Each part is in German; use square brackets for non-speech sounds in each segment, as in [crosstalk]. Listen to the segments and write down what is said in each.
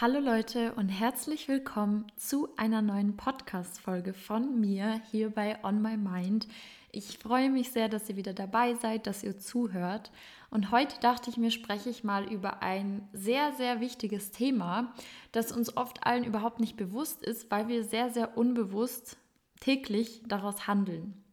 Hallo Leute und herzlich willkommen zu einer neuen Podcast-Folge von mir hier bei On My Mind. Ich freue mich sehr, dass ihr wieder dabei seid, dass ihr zuhört. Und heute dachte ich mir, spreche ich mal über ein sehr, sehr wichtiges Thema, das uns oft allen überhaupt nicht bewusst ist, weil wir sehr, sehr unbewusst täglich daraus handeln.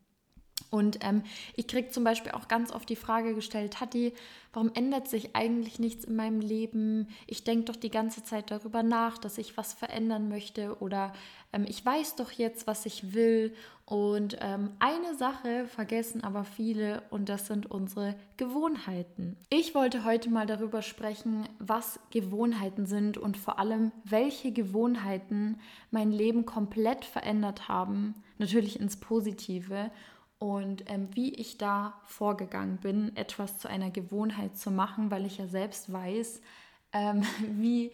Und ähm, ich kriege zum Beispiel auch ganz oft die Frage gestellt, Tati, warum ändert sich eigentlich nichts in meinem Leben? Ich denke doch die ganze Zeit darüber nach, dass ich was verändern möchte oder ähm, ich weiß doch jetzt, was ich will. Und ähm, eine Sache vergessen aber viele und das sind unsere Gewohnheiten. Ich wollte heute mal darüber sprechen, was Gewohnheiten sind und vor allem, welche Gewohnheiten mein Leben komplett verändert haben, natürlich ins Positive und ähm, wie ich da vorgegangen bin, etwas zu einer Gewohnheit zu machen, weil ich ja selbst weiß, ähm, [laughs] wie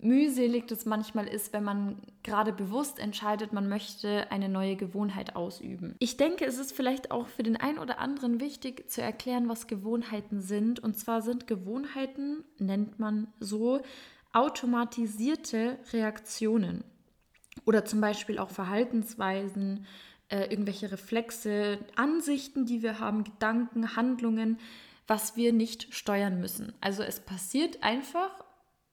mühselig das manchmal ist, wenn man gerade bewusst entscheidet, man möchte eine neue Gewohnheit ausüben. Ich denke, es ist vielleicht auch für den einen oder anderen wichtig zu erklären, was Gewohnheiten sind. Und zwar sind Gewohnheiten, nennt man so, automatisierte Reaktionen oder zum Beispiel auch Verhaltensweisen, äh, irgendwelche Reflexe, Ansichten, die wir haben, Gedanken, Handlungen, was wir nicht steuern müssen. Also es passiert einfach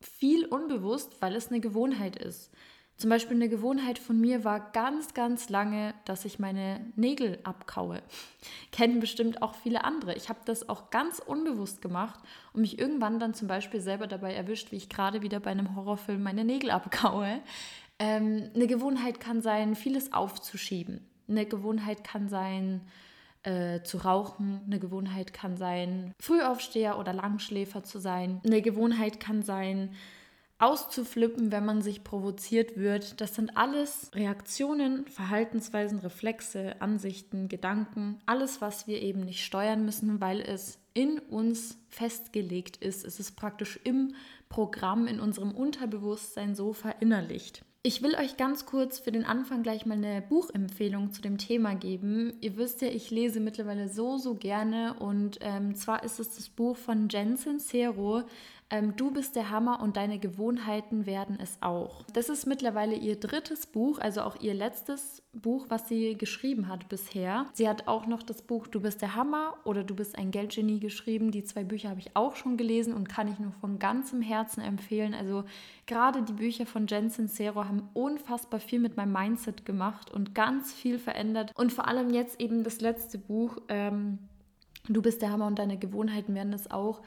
viel unbewusst, weil es eine Gewohnheit ist. Zum Beispiel eine Gewohnheit von mir war ganz, ganz lange, dass ich meine Nägel abkaue. [laughs] Kennen bestimmt auch viele andere. Ich habe das auch ganz unbewusst gemacht und mich irgendwann dann zum Beispiel selber dabei erwischt, wie ich gerade wieder bei einem Horrorfilm meine Nägel abkaue. Ähm, eine Gewohnheit kann sein, vieles aufzuschieben. Eine Gewohnheit kann sein, äh, zu rauchen. Eine Gewohnheit kann sein, Frühaufsteher oder Langschläfer zu sein. Eine Gewohnheit kann sein, auszuflippen, wenn man sich provoziert wird. Das sind alles Reaktionen, Verhaltensweisen, Reflexe, Ansichten, Gedanken, alles, was wir eben nicht steuern müssen, weil es in uns festgelegt ist. Es ist praktisch im Programm, in unserem Unterbewusstsein so verinnerlicht. Ich will euch ganz kurz für den Anfang gleich mal eine Buchempfehlung zu dem Thema geben. Ihr wisst ja, ich lese mittlerweile so, so gerne und ähm, zwar ist es das Buch von Jensen Zero, ähm, du bist der Hammer und deine Gewohnheiten werden es auch. Das ist mittlerweile ihr drittes Buch, also auch ihr letztes Buch, was sie geschrieben hat bisher. Sie hat auch noch das Buch Du bist der Hammer oder Du bist ein Geldgenie geschrieben. Die zwei Bücher habe ich auch schon gelesen und kann ich nur von ganzem Herzen empfehlen. Also gerade die Bücher von Jen Sincero haben unfassbar viel mit meinem Mindset gemacht und ganz viel verändert. Und vor allem jetzt eben das letzte Buch. Ähm, Du bist der Hammer und deine Gewohnheiten werden es auch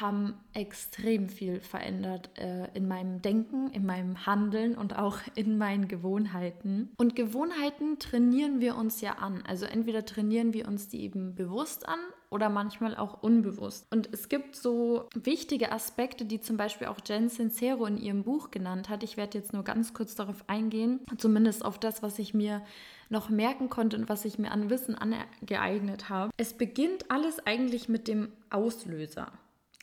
haben extrem viel verändert äh, in meinem Denken, in meinem Handeln und auch in meinen Gewohnheiten. Und Gewohnheiten trainieren wir uns ja an. Also entweder trainieren wir uns die eben bewusst an oder manchmal auch unbewusst. Und es gibt so wichtige Aspekte, die zum Beispiel auch Jen Sincero in ihrem Buch genannt hat. Ich werde jetzt nur ganz kurz darauf eingehen, zumindest auf das, was ich mir noch merken konnte und was ich mir an Wissen angeeignet habe. Es beginnt alles eigentlich mit dem Auslöser.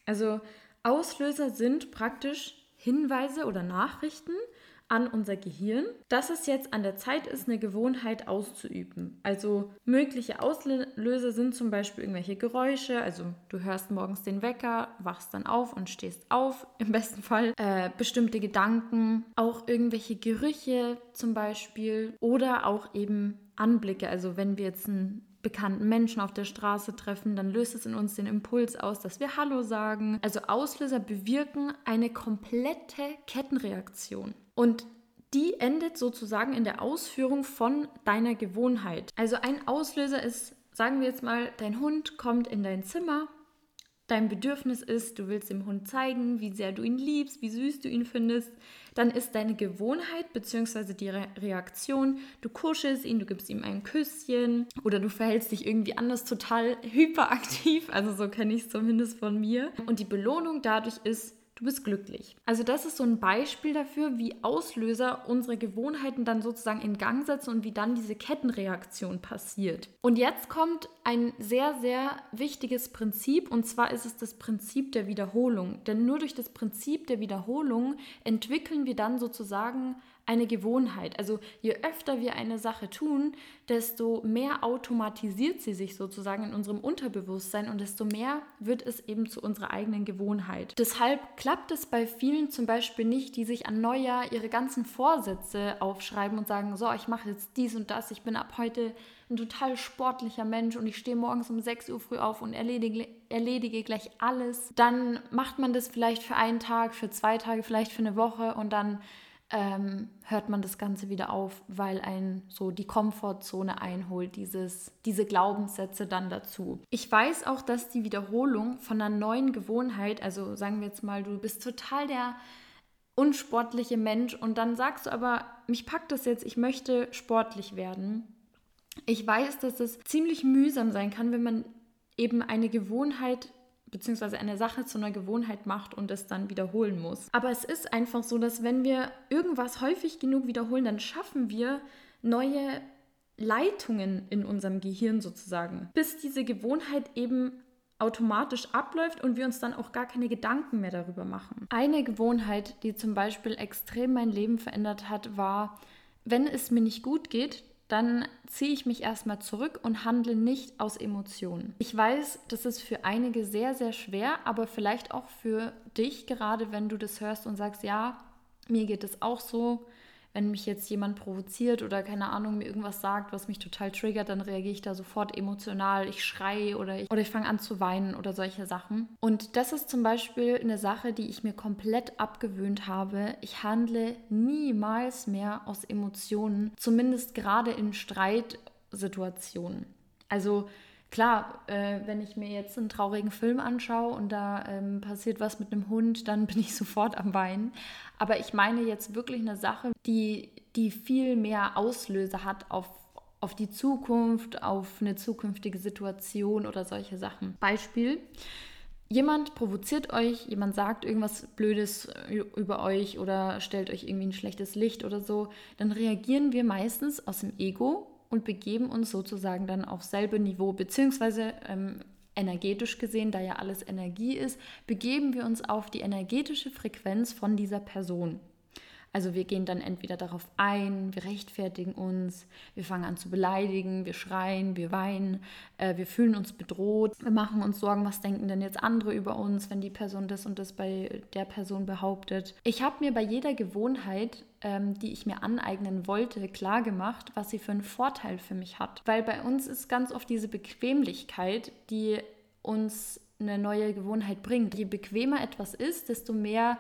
Also Auslöser sind praktisch Hinweise oder Nachrichten an unser Gehirn, dass es jetzt an der Zeit ist, eine Gewohnheit auszuüben. Also mögliche Auslöser sind zum Beispiel irgendwelche Geräusche, also du hörst morgens den Wecker, wachst dann auf und stehst auf, [laughs] im besten Fall. Äh, bestimmte Gedanken, auch irgendwelche Gerüche zum Beispiel oder auch eben Anblicke. Also wenn wir jetzt ein bekannten Menschen auf der Straße treffen, dann löst es in uns den Impuls aus, dass wir Hallo sagen. Also Auslöser bewirken eine komplette Kettenreaktion. Und die endet sozusagen in der Ausführung von deiner Gewohnheit. Also ein Auslöser ist, sagen wir jetzt mal, dein Hund kommt in dein Zimmer dein Bedürfnis ist, du willst dem Hund zeigen, wie sehr du ihn liebst, wie süß du ihn findest, dann ist deine Gewohnheit bzw. die Re Reaktion, du kuschelst ihn, du gibst ihm ein Küsschen oder du verhältst dich irgendwie anders total hyperaktiv, also so kenne ich es zumindest von mir. Und die Belohnung dadurch ist, du bist glücklich. Also das ist so ein Beispiel dafür, wie Auslöser unsere Gewohnheiten dann sozusagen in Gang setzen und wie dann diese Kettenreaktion passiert. Und jetzt kommt ein sehr, sehr wichtiges Prinzip und zwar ist es das Prinzip der Wiederholung. Denn nur durch das Prinzip der Wiederholung entwickeln wir dann sozusagen eine Gewohnheit. Also je öfter wir eine Sache tun, desto mehr automatisiert sie sich sozusagen in unserem Unterbewusstsein und desto mehr wird es eben zu unserer eigenen Gewohnheit. Deshalb klappt es bei vielen zum Beispiel nicht, die sich an Neujahr ihre ganzen Vorsätze aufschreiben und sagen, so, ich mache jetzt dies und das, ich bin ab heute ein total sportlicher Mensch und ich stehe morgens um 6 Uhr früh auf und erledige, erledige gleich alles. Dann macht man das vielleicht für einen Tag, für zwei Tage, vielleicht für eine Woche und dann ähm, hört man das Ganze wieder auf, weil ein so die Komfortzone einholt, dieses, diese Glaubenssätze dann dazu. Ich weiß auch, dass die Wiederholung von einer neuen Gewohnheit, also sagen wir jetzt mal, du bist total der unsportliche Mensch und dann sagst du aber, mich packt das jetzt, ich möchte sportlich werden. Ich weiß, dass es ziemlich mühsam sein kann, wenn man eben eine Gewohnheit beziehungsweise eine Sache zu einer Gewohnheit macht und es dann wiederholen muss. Aber es ist einfach so, dass wenn wir irgendwas häufig genug wiederholen, dann schaffen wir neue Leitungen in unserem Gehirn sozusagen, bis diese Gewohnheit eben automatisch abläuft und wir uns dann auch gar keine Gedanken mehr darüber machen. Eine Gewohnheit, die zum Beispiel extrem mein Leben verändert hat, war, wenn es mir nicht gut geht, dann ziehe ich mich erstmal zurück und handle nicht aus Emotionen. Ich weiß, das ist für einige sehr, sehr schwer, aber vielleicht auch für dich, gerade wenn du das hörst und sagst, ja, mir geht es auch so, wenn mich jetzt jemand provoziert oder keine Ahnung mir irgendwas sagt, was mich total triggert, dann reagiere ich da sofort emotional. Ich schreie oder ich, oder ich fange an zu weinen oder solche Sachen. Und das ist zum Beispiel eine Sache, die ich mir komplett abgewöhnt habe. Ich handle niemals mehr aus Emotionen, zumindest gerade in Streitsituationen. Also Klar, äh, wenn ich mir jetzt einen traurigen Film anschaue und da ähm, passiert was mit einem Hund, dann [laughs] bin ich sofort am Weinen. Aber ich meine jetzt wirklich eine Sache, die, die viel mehr Auslöser hat auf, auf die Zukunft, auf eine zukünftige Situation oder solche Sachen. Beispiel. Jemand provoziert euch, jemand sagt irgendwas Blödes über euch oder stellt euch irgendwie ein schlechtes Licht oder so, dann reagieren wir meistens aus dem Ego und begeben uns sozusagen dann auf selbe Niveau, beziehungsweise ähm, energetisch gesehen, da ja alles Energie ist, begeben wir uns auf die energetische Frequenz von dieser Person. Also wir gehen dann entweder darauf ein, wir rechtfertigen uns, wir fangen an zu beleidigen, wir schreien, wir weinen, äh, wir fühlen uns bedroht, wir machen uns Sorgen, was denken denn jetzt andere über uns, wenn die Person das und das bei der Person behauptet. Ich habe mir bei jeder Gewohnheit ähm, die ich mir aneignen wollte, klar gemacht, was sie für einen Vorteil für mich hat. Weil bei uns ist ganz oft diese Bequemlichkeit, die uns eine neue Gewohnheit bringt. Je bequemer etwas ist, desto mehr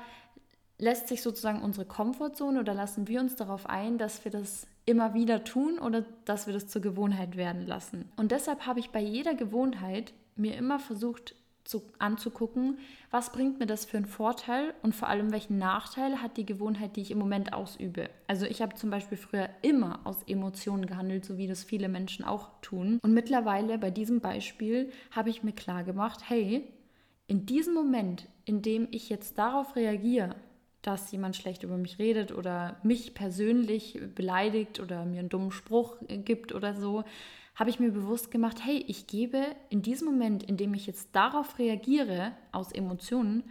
lässt sich sozusagen unsere Komfortzone oder lassen wir uns darauf ein, dass wir das immer wieder tun oder dass wir das zur Gewohnheit werden lassen. Und deshalb habe ich bei jeder Gewohnheit mir immer versucht zu, anzugucken, was bringt mir das für einen Vorteil und vor allem welchen Nachteil hat die Gewohnheit, die ich im Moment ausübe. Also ich habe zum Beispiel früher immer aus Emotionen gehandelt, so wie das viele Menschen auch tun. Und mittlerweile bei diesem Beispiel habe ich mir klar gemacht, hey, in diesem Moment, in dem ich jetzt darauf reagiere, dass jemand schlecht über mich redet oder mich persönlich beleidigt oder mir einen dummen Spruch gibt oder so, habe ich mir bewusst gemacht, hey, ich gebe in diesem Moment, in dem ich jetzt darauf reagiere, aus Emotionen,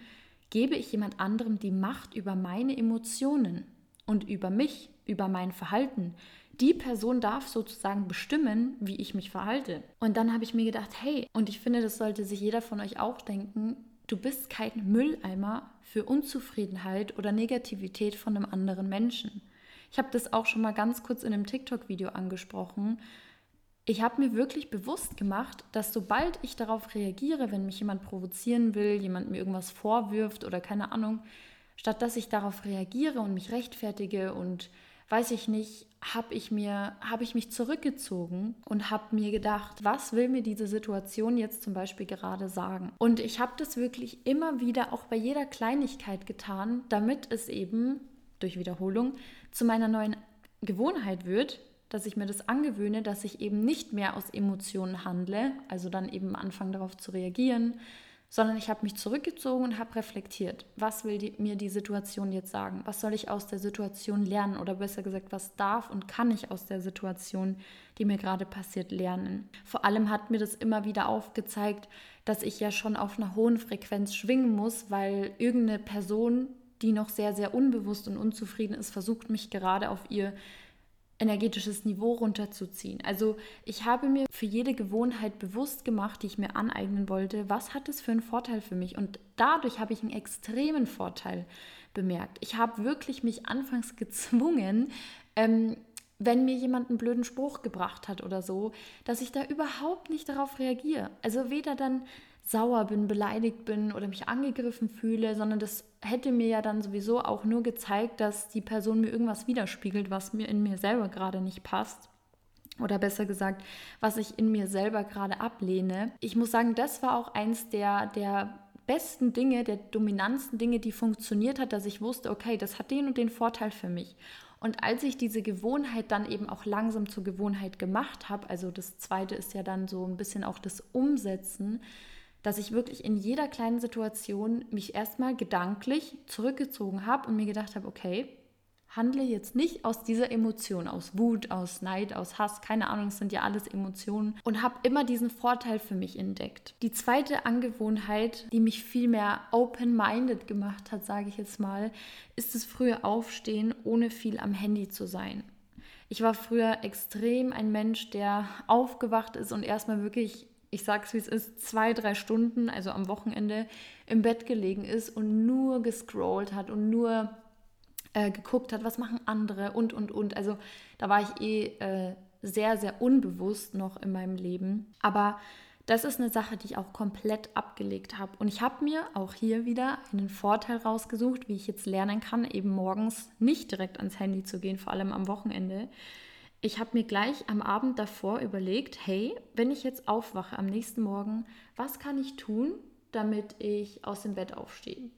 gebe ich jemand anderem die Macht über meine Emotionen und über mich, über mein Verhalten. Die Person darf sozusagen bestimmen, wie ich mich verhalte. Und dann habe ich mir gedacht, hey, und ich finde, das sollte sich jeder von euch auch denken, Du bist kein Mülleimer für Unzufriedenheit oder Negativität von einem anderen Menschen. Ich habe das auch schon mal ganz kurz in einem TikTok-Video angesprochen. Ich habe mir wirklich bewusst gemacht, dass sobald ich darauf reagiere, wenn mich jemand provozieren will, jemand mir irgendwas vorwirft oder keine Ahnung, statt dass ich darauf reagiere und mich rechtfertige und weiß ich nicht, habe ich mir, habe ich mich zurückgezogen und habe mir gedacht, was will mir diese Situation jetzt zum Beispiel gerade sagen? Und ich habe das wirklich immer wieder auch bei jeder Kleinigkeit getan, damit es eben durch Wiederholung zu meiner neuen Gewohnheit wird, dass ich mir das angewöhne, dass ich eben nicht mehr aus Emotionen handle, also dann eben anfange darauf zu reagieren, sondern ich habe mich zurückgezogen und habe reflektiert. Was will die, mir die Situation jetzt sagen? Was soll ich aus der Situation lernen? Oder besser gesagt, was darf und kann ich aus der Situation, die mir gerade passiert, lernen? Vor allem hat mir das immer wieder aufgezeigt, dass ich ja schon auf einer hohen Frequenz schwingen muss, weil irgendeine Person, die noch sehr, sehr unbewusst und unzufrieden ist, versucht mich gerade auf ihr energetisches Niveau runterzuziehen. Also ich habe mir für jede Gewohnheit bewusst gemacht, die ich mir aneignen wollte, was hat es für einen Vorteil für mich. Und dadurch habe ich einen extremen Vorteil bemerkt. Ich habe wirklich mich anfangs gezwungen, ähm, wenn mir jemand einen blöden Spruch gebracht hat oder so, dass ich da überhaupt nicht darauf reagiere. Also weder dann sauer bin, beleidigt bin oder mich angegriffen fühle, sondern das hätte mir ja dann sowieso auch nur gezeigt, dass die Person mir irgendwas widerspiegelt, was mir in mir selber gerade nicht passt. Oder besser gesagt, was ich in mir selber gerade ablehne. Ich muss sagen, das war auch eins der, der besten Dinge, der dominanten Dinge, die funktioniert hat, dass ich wusste, okay, das hat den und den Vorteil für mich. Und als ich diese Gewohnheit dann eben auch langsam zur Gewohnheit gemacht habe, also das zweite ist ja dann so ein bisschen auch das Umsetzen, dass ich wirklich in jeder kleinen Situation mich erstmal gedanklich zurückgezogen habe und mir gedacht habe, okay, handle jetzt nicht aus dieser Emotion, aus Wut, aus Neid, aus Hass, keine Ahnung, es sind ja alles Emotionen und habe immer diesen Vorteil für mich entdeckt. Die zweite Angewohnheit, die mich viel mehr open-minded gemacht hat, sage ich jetzt mal, ist das frühe Aufstehen, ohne viel am Handy zu sein. Ich war früher extrem ein Mensch, der aufgewacht ist und erstmal wirklich ich sag's wie es ist, zwei, drei Stunden, also am Wochenende, im Bett gelegen ist und nur gescrollt hat und nur äh, geguckt hat, was machen andere und, und, und. Also da war ich eh äh, sehr, sehr unbewusst noch in meinem Leben. Aber das ist eine Sache, die ich auch komplett abgelegt habe. Und ich habe mir auch hier wieder einen Vorteil rausgesucht, wie ich jetzt lernen kann, eben morgens nicht direkt ans Handy zu gehen, vor allem am Wochenende ich habe mir gleich am Abend davor überlegt, hey, wenn ich jetzt aufwache am nächsten Morgen, was kann ich tun, damit ich aus dem Bett aufstehe?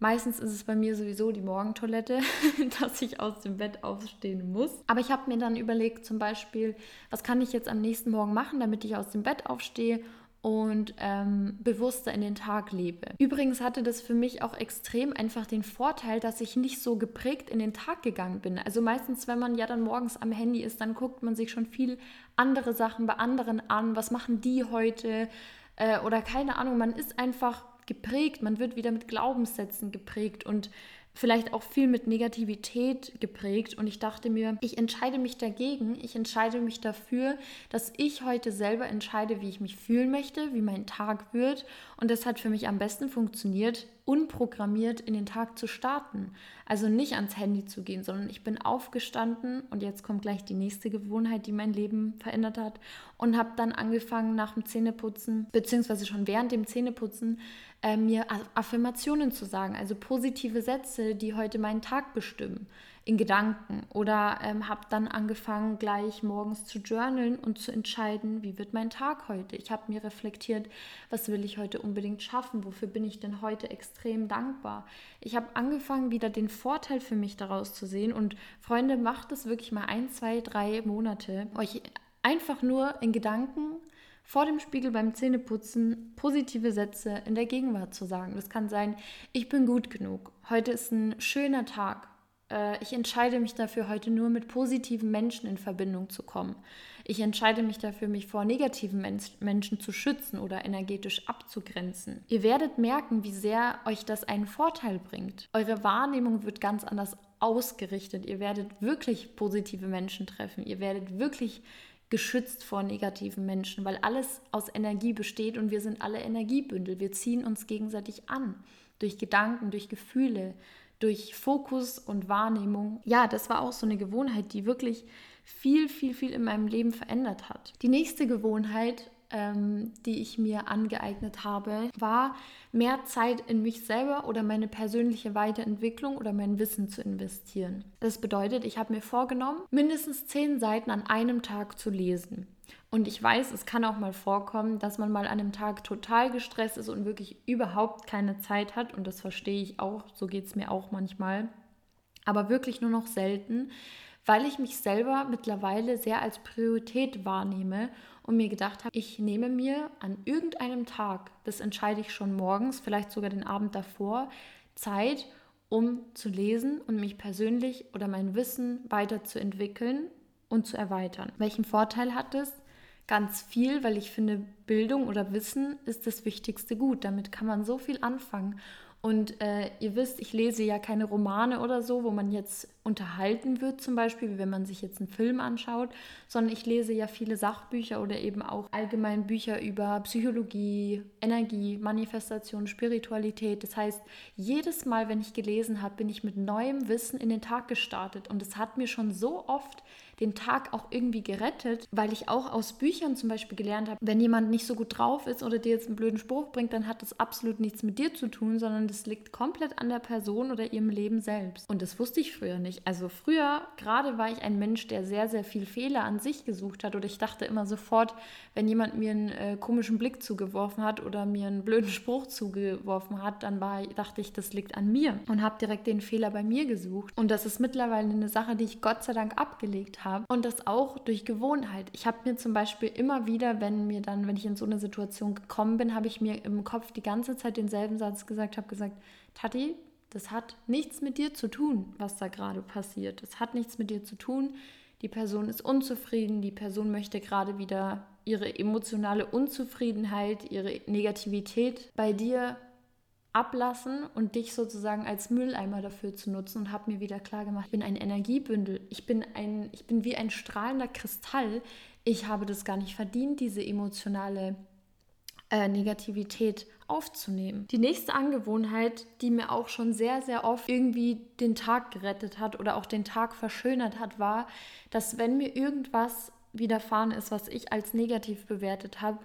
Meistens ist es bei mir sowieso die Morgentoilette, [laughs] dass ich aus dem Bett aufstehen muss. Aber ich habe mir dann überlegt, zum Beispiel, was kann ich jetzt am nächsten Morgen machen, damit ich aus dem Bett aufstehe und ähm, bewusster in den Tag lebe. Übrigens hatte das für mich auch extrem einfach den Vorteil, dass ich nicht so geprägt in den Tag gegangen bin. Also meistens, wenn man ja dann morgens am Handy ist, dann guckt man sich schon viel andere Sachen bei anderen an. Was machen die heute? Äh, oder keine Ahnung, man ist einfach geprägt, man wird wieder mit Glaubenssätzen geprägt und vielleicht auch viel mit Negativität geprägt. Und ich dachte mir, ich entscheide mich dagegen, ich entscheide mich dafür, dass ich heute selber entscheide, wie ich mich fühlen möchte, wie mein Tag wird. Und das hat für mich am besten funktioniert, unprogrammiert in den Tag zu starten. Also nicht ans Handy zu gehen, sondern ich bin aufgestanden und jetzt kommt gleich die nächste Gewohnheit, die mein Leben verändert hat. Und habe dann angefangen nach dem Zähneputzen, beziehungsweise schon während dem Zähneputzen, äh, mir Affirmationen zu sagen, also positive Sätze, die heute meinen Tag bestimmen in Gedanken oder ähm, habe dann angefangen, gleich morgens zu journalen und zu entscheiden, wie wird mein Tag heute. Ich habe mir reflektiert, was will ich heute unbedingt schaffen, wofür bin ich denn heute extrem dankbar. Ich habe angefangen, wieder den Vorteil für mich daraus zu sehen und Freunde, macht es wirklich mal ein, zwei, drei Monate, euch einfach nur in Gedanken vor dem Spiegel beim Zähneputzen positive Sätze in der Gegenwart zu sagen. Das kann sein, ich bin gut genug, heute ist ein schöner Tag, äh, ich entscheide mich dafür, heute nur mit positiven Menschen in Verbindung zu kommen. Ich entscheide mich dafür, mich vor negativen Men Menschen zu schützen oder energetisch abzugrenzen. Ihr werdet merken, wie sehr euch das einen Vorteil bringt. Eure Wahrnehmung wird ganz anders ausgerichtet. Ihr werdet wirklich positive Menschen treffen. Ihr werdet wirklich geschützt vor negativen Menschen, weil alles aus Energie besteht und wir sind alle Energiebündel. Wir ziehen uns gegenseitig an durch Gedanken, durch Gefühle, durch Fokus und Wahrnehmung. Ja, das war auch so eine Gewohnheit, die wirklich viel, viel, viel in meinem Leben verändert hat. Die nächste Gewohnheit, ähm, die ich mir angeeignet habe, war mehr Zeit in mich selber oder meine persönliche Weiterentwicklung oder mein Wissen zu investieren. Das bedeutet, ich habe mir vorgenommen, mindestens zehn Seiten an einem Tag zu lesen. Und ich weiß, es kann auch mal vorkommen, dass man mal an einem Tag total gestresst ist und wirklich überhaupt keine Zeit hat. Und das verstehe ich auch, so geht es mir auch manchmal. Aber wirklich nur noch selten, weil ich mich selber mittlerweile sehr als Priorität wahrnehme und mir gedacht habe, ich nehme mir an irgendeinem Tag, das entscheide ich schon morgens, vielleicht sogar den Abend davor, Zeit, um zu lesen und mich persönlich oder mein Wissen weiterzuentwickeln und zu erweitern. Welchen Vorteil hat es? Ganz viel, weil ich finde, Bildung oder Wissen ist das wichtigste Gut. Damit kann man so viel anfangen. Und äh, ihr wisst, ich lese ja keine Romane oder so, wo man jetzt unterhalten wird, zum Beispiel, wie wenn man sich jetzt einen Film anschaut, sondern ich lese ja viele Sachbücher oder eben auch allgemein Bücher über Psychologie, Energie, Manifestation, Spiritualität. Das heißt, jedes Mal, wenn ich gelesen habe, bin ich mit neuem Wissen in den Tag gestartet. Und es hat mir schon so oft den Tag auch irgendwie gerettet, weil ich auch aus Büchern zum Beispiel gelernt habe, wenn jemand nicht so gut drauf ist oder dir jetzt einen blöden Spruch bringt, dann hat das absolut nichts mit dir zu tun, sondern das liegt komplett an der Person oder ihrem Leben selbst. Und das wusste ich früher nicht. Also früher, gerade war ich ein Mensch, der sehr, sehr viel Fehler an sich gesucht hat oder ich dachte immer sofort, wenn jemand mir einen äh, komischen Blick zugeworfen hat oder mir einen blöden Spruch zugeworfen hat, dann war, dachte ich, das liegt an mir und habe direkt den Fehler bei mir gesucht. Und das ist mittlerweile eine Sache, die ich Gott sei Dank abgelegt habe. Und das auch durch Gewohnheit. Ich habe mir zum Beispiel immer wieder, wenn mir dann, wenn ich in so eine Situation gekommen bin, habe ich mir im Kopf die ganze Zeit denselben Satz gesagt, habe gesagt, Tati, das hat nichts mit dir zu tun, was da gerade passiert. Das hat nichts mit dir zu tun. Die Person ist unzufrieden, die Person möchte gerade wieder ihre emotionale Unzufriedenheit, ihre Negativität bei dir ablassen und dich sozusagen als Mülleimer dafür zu nutzen und habe mir wieder klar gemacht, ich bin ein Energiebündel, ich bin ein ich bin wie ein strahlender Kristall. Ich habe das gar nicht verdient, diese emotionale äh, Negativität aufzunehmen. Die nächste Angewohnheit, die mir auch schon sehr, sehr oft irgendwie den Tag gerettet hat oder auch den Tag verschönert hat, war, dass wenn mir irgendwas widerfahren ist, was ich als negativ bewertet habe,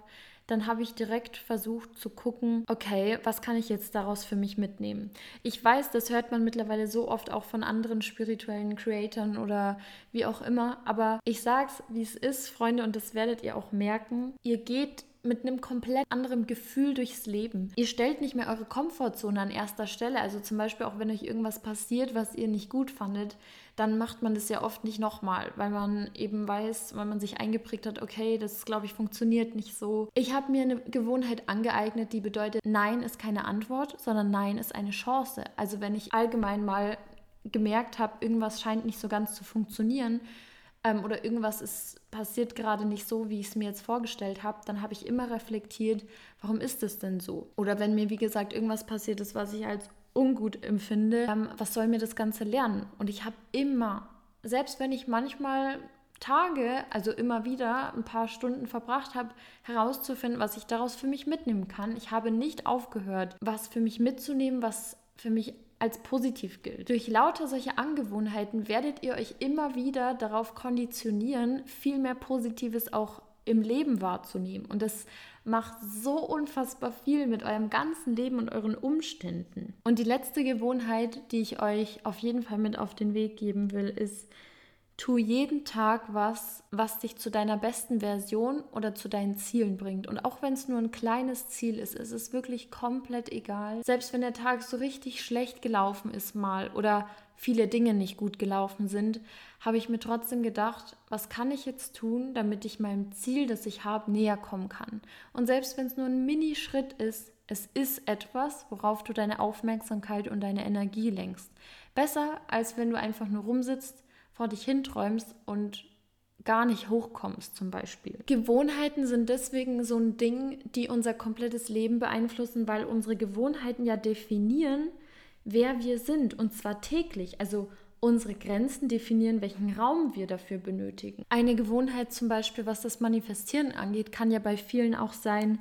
dann habe ich direkt versucht zu gucken, okay, was kann ich jetzt daraus für mich mitnehmen? Ich weiß, das hört man mittlerweile so oft auch von anderen spirituellen Creatoren oder wie auch immer, aber ich sage es, wie es ist, Freunde, und das werdet ihr auch merken. Ihr geht mit einem komplett anderen Gefühl durchs Leben. Ihr stellt nicht mehr eure Komfortzone an erster Stelle. Also zum Beispiel auch wenn euch irgendwas passiert, was ihr nicht gut fandet, dann macht man das ja oft nicht nochmal, weil man eben weiß, weil man sich eingeprägt hat, okay, das glaube ich funktioniert nicht so. Ich habe mir eine Gewohnheit angeeignet, die bedeutet, Nein ist keine Antwort, sondern Nein ist eine Chance. Also wenn ich allgemein mal gemerkt habe, irgendwas scheint nicht so ganz zu funktionieren, ähm, oder irgendwas ist passiert gerade nicht so, wie ich es mir jetzt vorgestellt habe, dann habe ich immer reflektiert, warum ist es denn so? Oder wenn mir, wie gesagt, irgendwas passiert ist, was ich als ungut empfinde, ähm, was soll mir das Ganze lernen? Und ich habe immer, selbst wenn ich manchmal Tage, also immer wieder ein paar Stunden verbracht habe, herauszufinden, was ich daraus für mich mitnehmen kann. Ich habe nicht aufgehört, was für mich mitzunehmen, was für mich als positiv gilt. Durch lauter solche Angewohnheiten werdet ihr euch immer wieder darauf konditionieren, viel mehr Positives auch im Leben wahrzunehmen. Und das macht so unfassbar viel mit eurem ganzen Leben und euren Umständen. Und die letzte Gewohnheit, die ich euch auf jeden Fall mit auf den Weg geben will, ist, Tu jeden Tag was, was dich zu deiner besten Version oder zu deinen Zielen bringt. Und auch wenn es nur ein kleines Ziel ist, ist es wirklich komplett egal. Selbst wenn der Tag so richtig schlecht gelaufen ist mal oder viele Dinge nicht gut gelaufen sind, habe ich mir trotzdem gedacht, was kann ich jetzt tun, damit ich meinem Ziel, das ich habe, näher kommen kann. Und selbst wenn es nur ein Minischritt ist, es ist etwas, worauf du deine Aufmerksamkeit und deine Energie lenkst. Besser, als wenn du einfach nur rumsitzt, vor dich hinträumst und gar nicht hochkommst zum Beispiel. Gewohnheiten sind deswegen so ein Ding, die unser komplettes Leben beeinflussen, weil unsere Gewohnheiten ja definieren, wer wir sind und zwar täglich. Also unsere Grenzen definieren, welchen Raum wir dafür benötigen. Eine Gewohnheit zum Beispiel, was das Manifestieren angeht, kann ja bei vielen auch sein,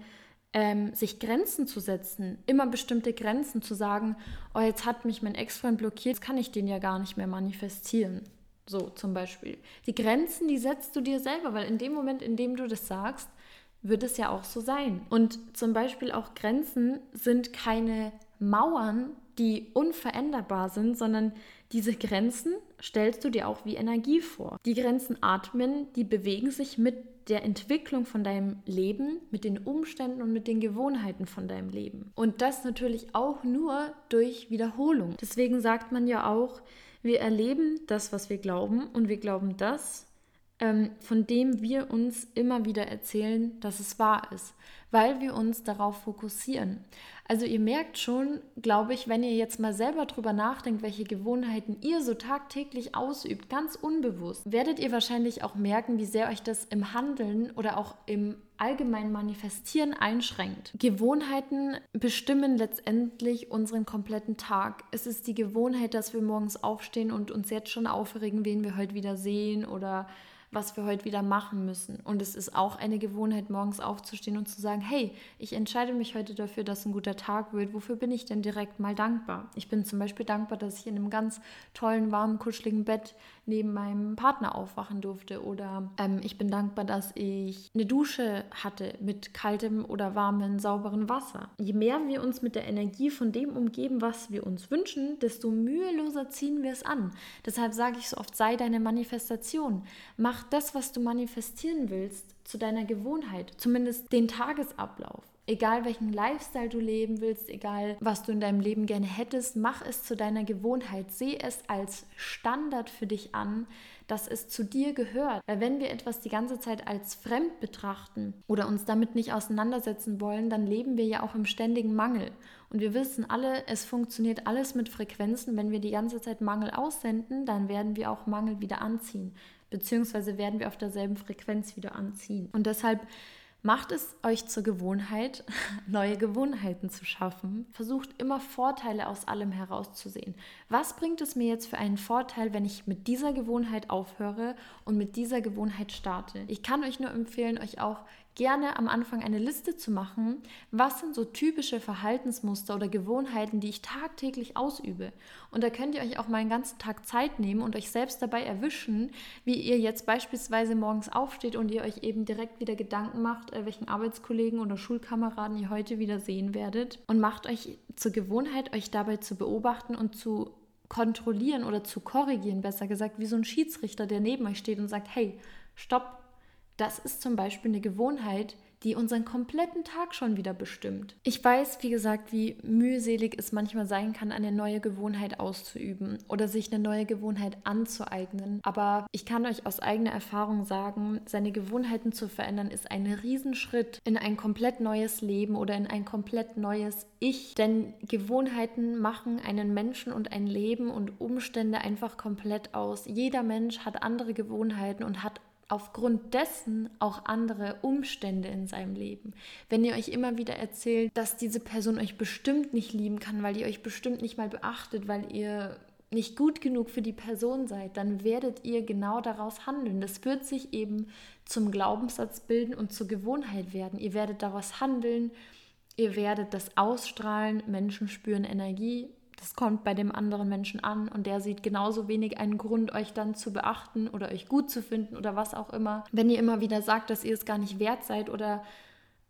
ähm, sich Grenzen zu setzen, immer bestimmte Grenzen zu sagen, oh, jetzt hat mich mein Ex-Freund blockiert, jetzt kann ich den ja gar nicht mehr manifestieren. So zum Beispiel. Die Grenzen, die setzt du dir selber, weil in dem Moment, in dem du das sagst, wird es ja auch so sein. Und zum Beispiel auch Grenzen sind keine Mauern, die unveränderbar sind, sondern diese Grenzen stellst du dir auch wie Energie vor. Die Grenzen atmen, die bewegen sich mit der Entwicklung von deinem Leben, mit den Umständen und mit den Gewohnheiten von deinem Leben. Und das natürlich auch nur durch Wiederholung. Deswegen sagt man ja auch, wir erleben das, was wir glauben und wir glauben das, ähm, von dem wir uns immer wieder erzählen, dass es wahr ist, weil wir uns darauf fokussieren. Also ihr merkt schon, glaube ich, wenn ihr jetzt mal selber drüber nachdenkt, welche Gewohnheiten ihr so tagtäglich ausübt, ganz unbewusst, werdet ihr wahrscheinlich auch merken, wie sehr euch das im Handeln oder auch im allgemeinen Manifestieren einschränkt. Gewohnheiten bestimmen letztendlich unseren kompletten Tag. Es ist die Gewohnheit, dass wir morgens aufstehen und uns jetzt schon aufregen, wen wir heute wieder sehen oder was wir heute wieder machen müssen. Und es ist auch eine Gewohnheit, morgens aufzustehen und zu sagen, hey, ich entscheide mich heute dafür, dass ein guter Tag wird. Wofür bin ich denn direkt mal dankbar? Ich bin zum Beispiel dankbar, dass ich in einem ganz tollen, warmen, kuscheligen Bett neben meinem Partner aufwachen durfte. Oder ähm, ich bin dankbar, dass ich eine Dusche hatte mit kaltem oder warmem, sauberen Wasser. Je mehr wir uns mit der Energie von dem umgeben, was wir uns wünschen, desto müheloser ziehen wir es an. Deshalb sage ich so oft, sei deine Manifestation. Mach mach das, was du manifestieren willst, zu deiner Gewohnheit, zumindest den Tagesablauf. Egal welchen Lifestyle du leben willst, egal was du in deinem Leben gerne hättest, mach es zu deiner Gewohnheit. Seh es als Standard für dich an, dass es zu dir gehört. Weil wenn wir etwas die ganze Zeit als fremd betrachten oder uns damit nicht auseinandersetzen wollen, dann leben wir ja auch im ständigen Mangel. Und wir wissen alle, es funktioniert alles mit Frequenzen. Wenn wir die ganze Zeit Mangel aussenden, dann werden wir auch Mangel wieder anziehen beziehungsweise werden wir auf derselben Frequenz wieder anziehen. Und deshalb Macht es euch zur Gewohnheit, [laughs] neue Gewohnheiten zu schaffen. Versucht immer Vorteile aus allem herauszusehen. Was bringt es mir jetzt für einen Vorteil, wenn ich mit dieser Gewohnheit aufhöre und mit dieser Gewohnheit starte? Ich kann euch nur empfehlen, euch auch gerne am Anfang eine Liste zu machen, was sind so typische Verhaltensmuster oder Gewohnheiten, die ich tagtäglich ausübe. Und da könnt ihr euch auch mal einen ganzen Tag Zeit nehmen und euch selbst dabei erwischen, wie ihr jetzt beispielsweise morgens aufsteht und ihr euch eben direkt wieder Gedanken macht, äh, welchen Arbeitskollegen oder Schulkameraden ihr heute wieder sehen werdet. Und macht euch zur Gewohnheit, euch dabei zu beobachten und zu kontrollieren oder zu korrigieren, besser gesagt, wie so ein Schiedsrichter, der neben euch steht und sagt, hey, stopp, das ist zum Beispiel eine Gewohnheit, die unseren kompletten Tag schon wieder bestimmt. Ich weiß, wie gesagt, wie mühselig es manchmal sein kann, eine neue Gewohnheit auszuüben oder sich eine neue Gewohnheit anzueignen. Aber ich kann euch aus eigener Erfahrung sagen, seine Gewohnheiten zu verändern ist ein Riesenschritt in ein komplett neues Leben oder in ein komplett neues Ich. Denn Gewohnheiten machen einen Menschen und ein Leben und Umstände einfach komplett aus. Jeder Mensch hat andere Gewohnheiten und hat aufgrund dessen auch andere Umstände in seinem Leben. Wenn ihr euch immer wieder erzählt, dass diese Person euch bestimmt nicht lieben kann, weil ihr euch bestimmt nicht mal beachtet, weil ihr nicht gut genug für die Person seid, dann werdet ihr genau daraus handeln. Das wird sich eben zum Glaubenssatz bilden und zur Gewohnheit werden. Ihr werdet daraus handeln, ihr werdet das ausstrahlen, Menschen spüren Energie, das kommt bei dem anderen Menschen an und der sieht genauso wenig einen Grund, euch dann zu beachten oder euch gut zu finden oder was auch immer. Wenn ihr immer wieder sagt, dass ihr es gar nicht wert seid oder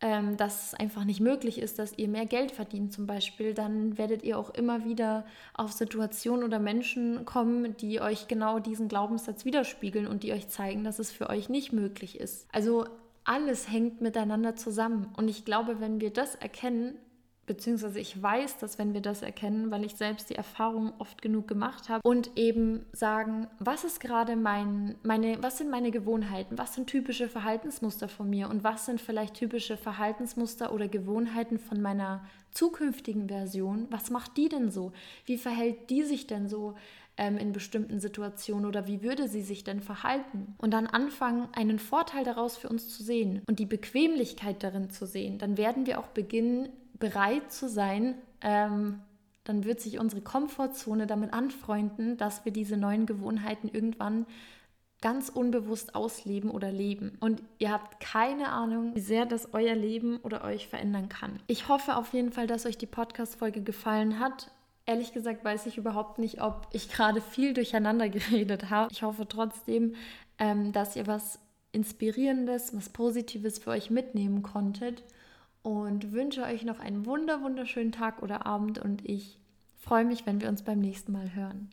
ähm, dass es einfach nicht möglich ist, dass ihr mehr Geld verdient zum Beispiel, dann werdet ihr auch immer wieder auf Situationen oder Menschen kommen, die euch genau diesen Glaubenssatz widerspiegeln und die euch zeigen, dass es für euch nicht möglich ist. Also alles hängt miteinander zusammen. Und ich glaube, wenn wir das erkennen, beziehungsweise ich weiß, dass wenn wir das erkennen, weil ich selbst die Erfahrung oft genug gemacht habe und eben sagen, was ist gerade mein, meine, was sind meine Gewohnheiten, was sind typische Verhaltensmuster von mir und was sind vielleicht typische Verhaltensmuster oder Gewohnheiten von meiner zukünftigen Version, was macht die denn so? Wie verhält die sich denn so? Ähm, in bestimmten Situationen oder wie würde sie sich denn verhalten? Und dann anfangen, einen Vorteil daraus für uns zu sehen und die Bequemlichkeit darin zu sehen, dann werden wir auch beginnen, bereit zu sein, ähm, dann wird sich unsere Komfortzone damit anfreunden, dass wir diese neuen Gewohnheiten irgendwann ganz unbewusst ausleben oder leben. Und ihr habt keine Ahnung, wie sehr das euer Leben oder euch verändern kann. Ich hoffe auf jeden Fall, dass euch die Podcast-Folge gefallen hat. Ehrlich gesagt weiß ich überhaupt nicht, ob ich gerade viel durcheinander [laughs] geredet habe. Ich hoffe trotzdem, ähm, dass ihr was Inspirierendes, was Positives für euch mitnehmen konntet und wünsche euch noch einen wunder wunderschönen Tag oder Abend und ich freue mich, wenn wir uns beim nächsten Mal hören.